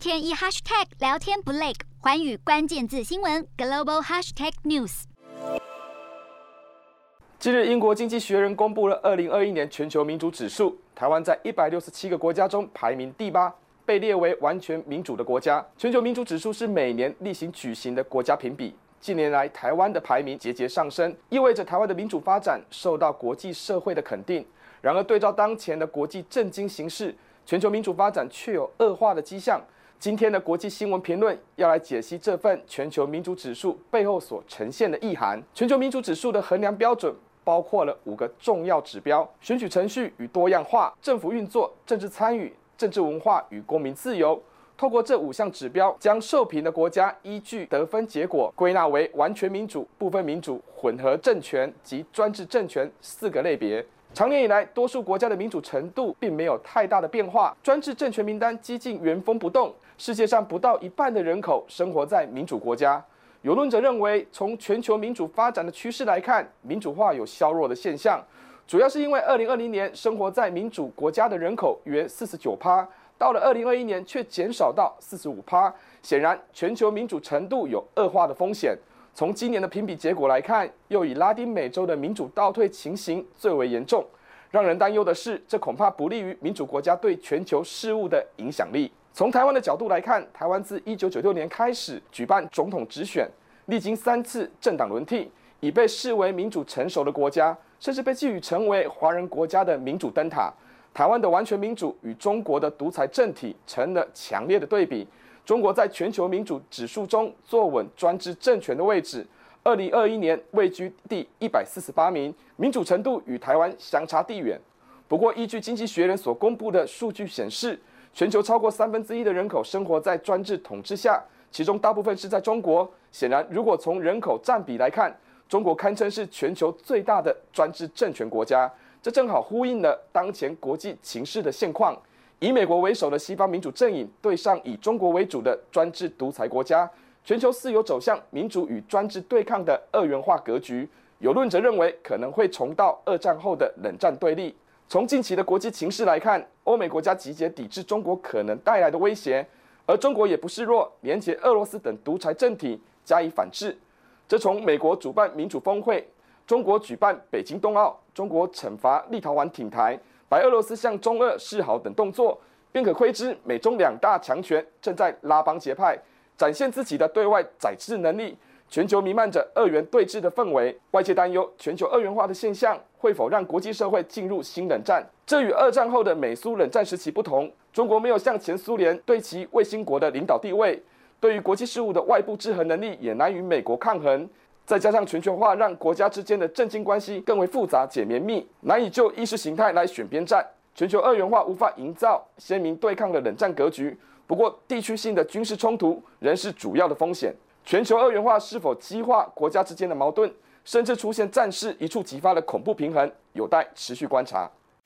天一 hashtag 聊天不累，寰宇关键字新闻 global hashtag news。近日，英国经济学人公布了二零二一年全球民主指数，台湾在一百六十七个国家中排名第八，被列为完全民主的国家。全球民主指数是每年例行举行的国家评比。近年来，台湾的排名节节上升，意味着台湾的民主发展受到国际社会的肯定。然而，对照当前的国际政经形势，全球民主发展却有恶化的迹象。今天的国际新闻评论要来解析这份全球民主指数背后所呈现的意涵。全球民主指数的衡量标准包括了五个重要指标：选举程序与多样化、政府运作、政治参与、政治文化与公民自由。透过这五项指标，将受评的国家依据得分结果归纳为完全民主、部分民主、混合政权及专制政权四个类别。长年以来，多数国家的民主程度并没有太大的变化，专制政权名单几近原封不动。世界上不到一半的人口生活在民主国家。有论者认为，从全球民主发展的趋势来看，民主化有削弱的现象，主要是因为2020年生活在民主国家的人口约49趴。到了二零二一年，却减少到四十五趴，显然全球民主程度有恶化的风险。从今年的评比结果来看，又以拉丁美洲的民主倒退情形最为严重。让人担忧的是，这恐怕不利于民主国家对全球事务的影响力。从台湾的角度来看，台湾自一九九六年开始举办总统直选，历经三次政党轮替，已被视为民主成熟的国家，甚至被寄予成为华人国家的民主灯塔。台湾的完全民主与中国的独裁政体成了强烈的对比。中国在全球民主指数中坐稳专制政权的位置，二零二一年位居第一百四十八名，民主程度与台湾相差地远。不过，依据经济学人所公布的数据显示，全球超过三分之一的人口生活在专制统治下，其中大部分是在中国。显然，如果从人口占比来看，中国堪称是全球最大的专制政权国家。这正好呼应了当前国际情势的现况，以美国为首的西方民主阵营对上以中国为主的专制独裁国家，全球似有走向民主与专制对抗的二元化格局。有论者认为，可能会重蹈二战后的冷战对立。从近期的国际情势来看，欧美国家集结抵制中国可能带来的威胁，而中国也不示弱，连结俄罗斯等独裁政体加以反制。这从美国主办民主峰会。中国举办北京冬奥，中国惩罚立陶宛挺台，白俄罗斯向中俄示好等动作，便可窥知美中两大强权正在拉帮结派，展现自己的对外宰制能力。全球弥漫着二元对峙的氛围，外界担忧全球二元化的现象会否让国际社会进入新冷战？这与二战后的美苏冷战时期不同，中国没有像前苏联对其卫星国的领导地位，对于国际事务的外部制衡能力也难与美国抗衡。再加上全球化，让国家之间的政经关系更为复杂且绵密，难以就意识形态来选边站。全球二元化无法营造鲜明对抗的冷战格局。不过，地区性的军事冲突仍是主要的风险。全球二元化是否激化国家之间的矛盾，甚至出现战事一触即发的恐怖平衡，有待持续观察。